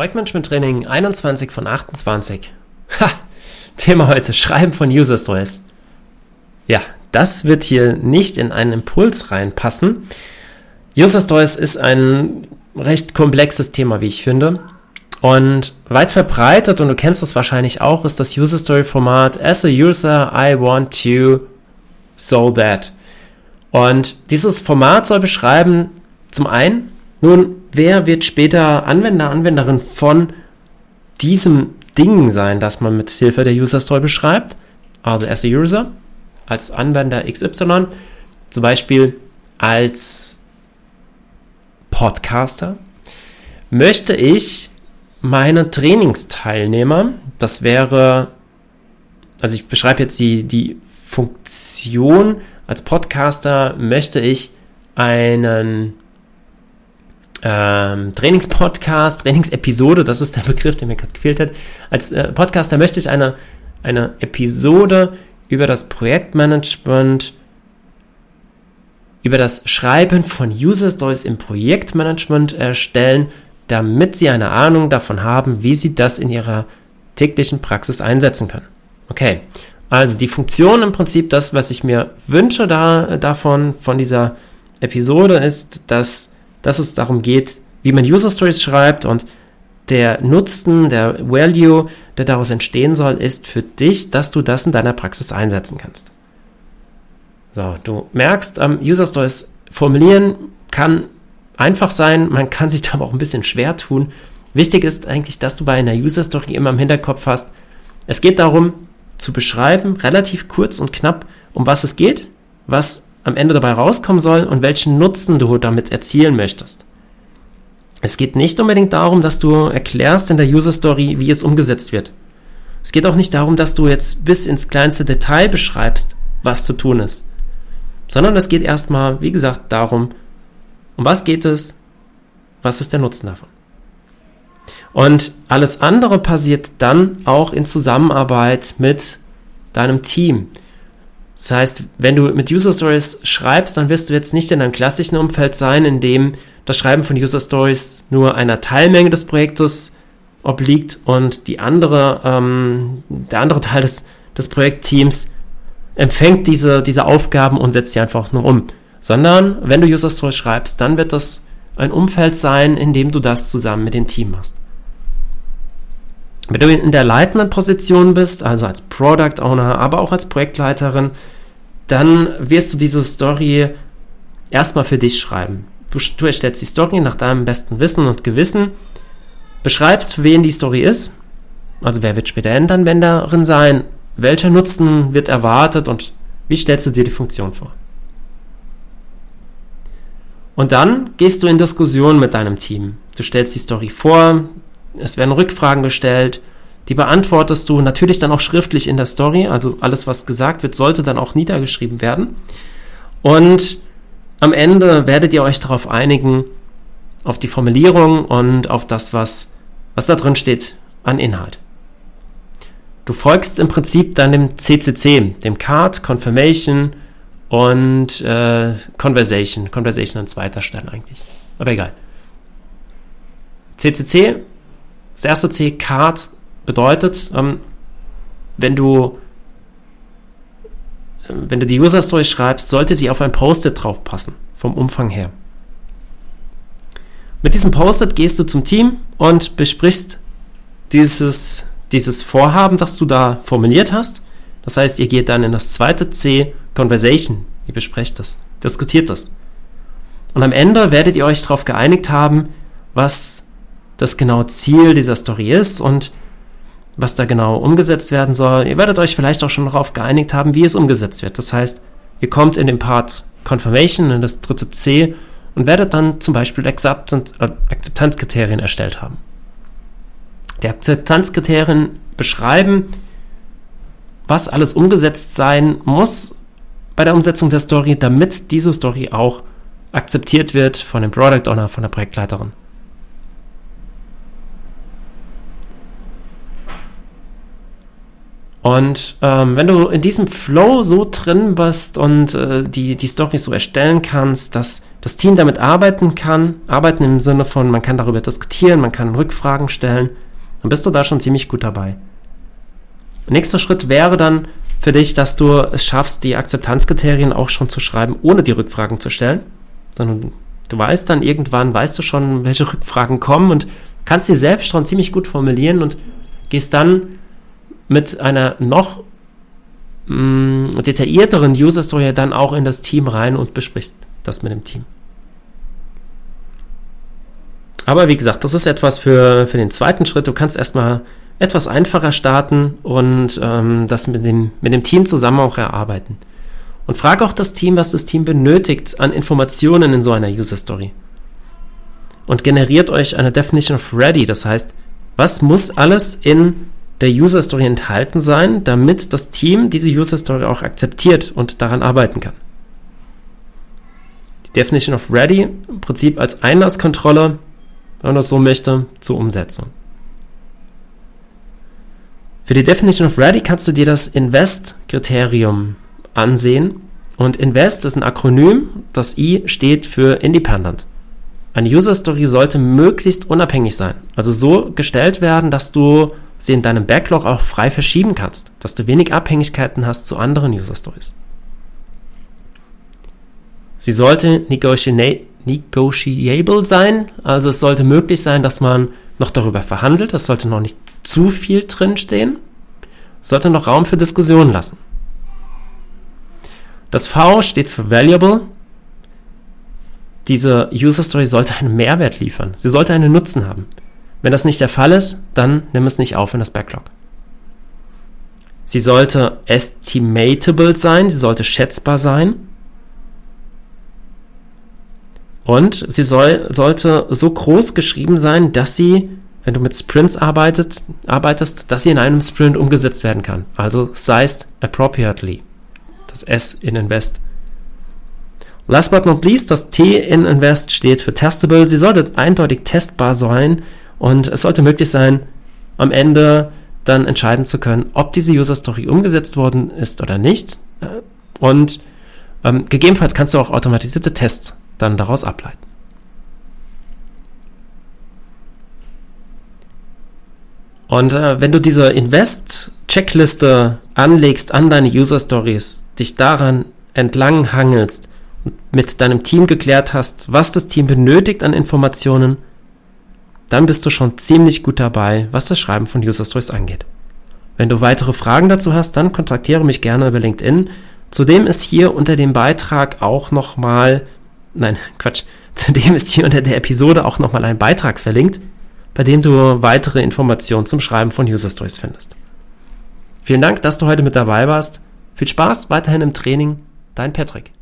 Projektmanagement Training 21 von 28. Ha! Thema heute: Schreiben von User Stories. Ja, das wird hier nicht in einen Impuls reinpassen. User Stories ist ein recht komplexes Thema, wie ich finde. Und weit verbreitet, und du kennst das wahrscheinlich auch, ist das User Story Format As a User, I want to so that. Und dieses Format soll beschreiben, zum einen, nun, wer wird später Anwender, Anwenderin von diesem Ding sein, das man mit Hilfe der User Story beschreibt? Also as a User, als Anwender XY, zum Beispiel als Podcaster, möchte ich meine Trainingsteilnehmer, das wäre, also ich beschreibe jetzt die, die Funktion, als Podcaster möchte ich einen ähm, Trainingspodcast, Trainingsepisode, das ist der Begriff, der mir gerade gefehlt hat. Als äh, Podcaster möchte ich eine, eine Episode über das Projektmanagement, über das Schreiben von User Stories im Projektmanagement erstellen, damit Sie eine Ahnung davon haben, wie Sie das in Ihrer täglichen Praxis einsetzen können. Okay, also die Funktion im Prinzip, das, was ich mir wünsche da, davon, von dieser Episode, ist, dass dass es darum geht, wie man User Stories schreibt und der Nutzen, der Value, der daraus entstehen soll, ist für dich, dass du das in deiner Praxis einsetzen kannst. So, du merkst, ähm, User Stories formulieren kann einfach sein, man kann sich da aber auch ein bisschen schwer tun. Wichtig ist eigentlich, dass du bei einer User Story immer im Hinterkopf hast, es geht darum, zu beschreiben, relativ kurz und knapp, um was es geht, was am Ende dabei rauskommen soll und welchen Nutzen du damit erzielen möchtest. Es geht nicht unbedingt darum, dass du erklärst in der User Story, wie es umgesetzt wird. Es geht auch nicht darum, dass du jetzt bis ins kleinste Detail beschreibst, was zu tun ist. Sondern es geht erstmal, wie gesagt, darum, um was geht es, was ist der Nutzen davon. Und alles andere passiert dann auch in Zusammenarbeit mit deinem Team. Das heißt, wenn du mit User Stories schreibst, dann wirst du jetzt nicht in einem klassischen Umfeld sein, in dem das Schreiben von User Stories nur einer Teilmenge des Projektes obliegt und die andere, ähm, der andere Teil des, des Projektteams empfängt diese, diese Aufgaben und setzt sie einfach nur um. Sondern wenn du User Stories schreibst, dann wird das ein Umfeld sein, in dem du das zusammen mit dem Team machst. Wenn du in der leitenden Position bist, also als Product Owner, aber auch als Projektleiterin, dann wirst du diese Story erstmal für dich schreiben. Du, du erstellst die Story nach deinem besten Wissen und Gewissen, beschreibst, für wen die Story ist, also wer wird später Endanwenderin sein, welcher Nutzen wird erwartet und wie stellst du dir die Funktion vor. Und dann gehst du in Diskussion mit deinem Team. Du stellst die Story vor, es werden Rückfragen gestellt, die beantwortest du natürlich dann auch schriftlich in der Story, also alles, was gesagt wird, sollte dann auch niedergeschrieben werden. Und am Ende werdet ihr euch darauf einigen, auf die Formulierung und auf das, was, was da drin steht an Inhalt. Du folgst im Prinzip dann dem CCC, dem Card, Confirmation und äh, Conversation. Conversation an zweiter Stelle eigentlich. Aber egal. CCC das erste C, Card, bedeutet, ähm, wenn du wenn du die User Story schreibst, sollte sie auf ein Post-it drauf passen, vom Umfang her. Mit diesem Post-it gehst du zum Team und besprichst dieses, dieses Vorhaben, das du da formuliert hast. Das heißt, ihr geht dann in das zweite C, Conversation. Ihr besprecht das, diskutiert das. Und am Ende werdet ihr euch darauf geeinigt haben, was das genaue Ziel dieser Story ist und was da genau umgesetzt werden soll. Ihr werdet euch vielleicht auch schon darauf geeinigt haben, wie es umgesetzt wird. Das heißt, ihr kommt in den Part Confirmation, in das dritte C, und werdet dann zum Beispiel äh, Akzeptanzkriterien erstellt haben. Die Akzeptanzkriterien beschreiben, was alles umgesetzt sein muss bei der Umsetzung der Story, damit diese Story auch akzeptiert wird von dem Product Owner, von der Projektleiterin. Und ähm, wenn du in diesem Flow so drin bist und äh, die, die Story so erstellen kannst, dass das Team damit arbeiten kann, arbeiten im Sinne von, man kann darüber diskutieren, man kann Rückfragen stellen, dann bist du da schon ziemlich gut dabei. Nächster Schritt wäre dann für dich, dass du es schaffst, die Akzeptanzkriterien auch schon zu schreiben, ohne die Rückfragen zu stellen, sondern du weißt dann irgendwann, weißt du schon, welche Rückfragen kommen und kannst sie selbst schon ziemlich gut formulieren und gehst dann mit einer noch mh, mm, detaillierteren User Story dann auch in das Team rein und besprichst das mit dem Team. Aber wie gesagt, das ist etwas für, für den zweiten Schritt. Du kannst erstmal etwas einfacher starten und ähm, das mit dem, mit dem Team zusammen auch erarbeiten. Und frage auch das Team, was das Team benötigt an Informationen in so einer User Story. Und generiert euch eine Definition of Ready, das heißt, was muss alles in der User Story enthalten sein, damit das Team diese User Story auch akzeptiert und daran arbeiten kann. Die Definition of Ready im Prinzip als Einlasskontrolle, wenn man das so möchte, zur Umsetzung. Für die Definition of Ready kannst du dir das Invest-Kriterium ansehen. Und Invest ist ein Akronym. Das I steht für Independent. Eine User Story sollte möglichst unabhängig sein. Also so gestellt werden, dass du sie in deinem Backlog auch frei verschieben kannst, dass du wenig Abhängigkeiten hast zu anderen User Stories. Sie sollte negotiable sein, also es sollte möglich sein, dass man noch darüber verhandelt, es sollte noch nicht zu viel drinstehen, sollte noch Raum für Diskussionen lassen. Das V steht für Valuable. Diese User Story sollte einen Mehrwert liefern. Sie sollte einen Nutzen haben. Wenn das nicht der Fall ist, dann nimm es nicht auf in das Backlog. Sie sollte estimatable sein, sie sollte schätzbar sein. Und sie soll, sollte so groß geschrieben sein, dass sie, wenn du mit Sprints arbeitet, arbeitest, dass sie in einem Sprint umgesetzt werden kann. Also sized appropriately. Das S in Invest. Last but not least, das T in Invest steht für testable. Sie sollte eindeutig testbar sein und es sollte möglich sein, am Ende dann entscheiden zu können, ob diese User Story umgesetzt worden ist oder nicht. Äh, und ähm, gegebenenfalls kannst du auch automatisierte Tests dann daraus ableiten. Und äh, wenn du diese Invest-Checkliste anlegst an deine User Stories, dich daran entlang hangelst und mit deinem Team geklärt hast, was das Team benötigt an Informationen, dann bist du schon ziemlich gut dabei, was das Schreiben von User Stories angeht. Wenn du weitere Fragen dazu hast, dann kontaktiere mich gerne über LinkedIn. Zudem ist hier unter dem Beitrag auch nochmal, nein, Quatsch, zudem ist hier unter der Episode auch nochmal ein Beitrag verlinkt, bei dem du weitere Informationen zum Schreiben von User Stories findest. Vielen Dank, dass du heute mit dabei warst. Viel Spaß weiterhin im Training. Dein Patrick.